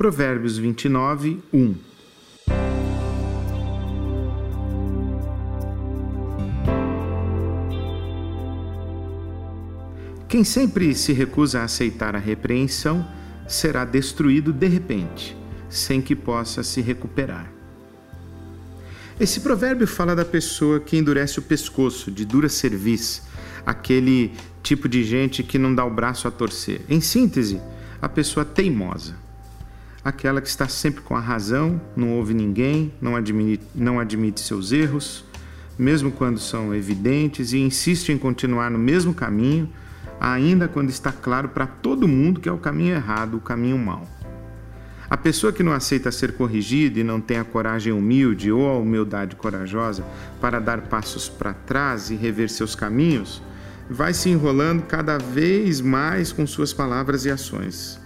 Provérbios 29, 1. Quem sempre se recusa a aceitar a repreensão será destruído de repente, sem que possa se recuperar. Esse provérbio fala da pessoa que endurece o pescoço, de dura cerviz, aquele tipo de gente que não dá o braço a torcer. Em síntese, a pessoa teimosa. Aquela que está sempre com a razão, não ouve ninguém, não admite, não admite seus erros, mesmo quando são evidentes, e insiste em continuar no mesmo caminho, ainda quando está claro para todo mundo que é o caminho errado, o caminho mau. A pessoa que não aceita ser corrigida e não tem a coragem humilde ou a humildade corajosa para dar passos para trás e rever seus caminhos, vai se enrolando cada vez mais com suas palavras e ações.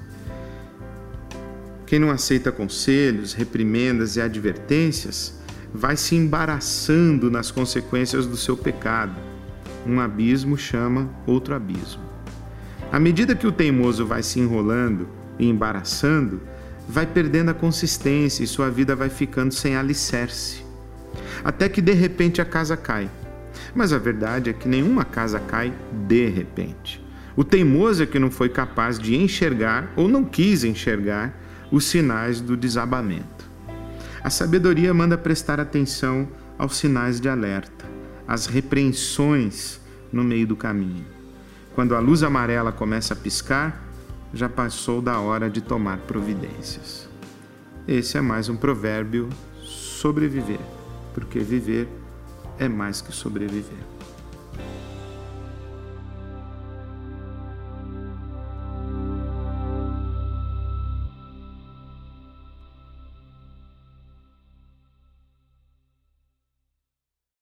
Quem não aceita conselhos, reprimendas e advertências vai se embaraçando nas consequências do seu pecado. Um abismo chama outro abismo. À medida que o teimoso vai se enrolando e embaraçando, vai perdendo a consistência e sua vida vai ficando sem alicerce. Até que de repente a casa cai. Mas a verdade é que nenhuma casa cai de repente. O teimoso é que não foi capaz de enxergar ou não quis enxergar os sinais do desabamento. A sabedoria manda prestar atenção aos sinais de alerta, às repreensões no meio do caminho. Quando a luz amarela começa a piscar, já passou da hora de tomar providências. Esse é mais um provérbio sobreviver, porque viver é mais que sobreviver.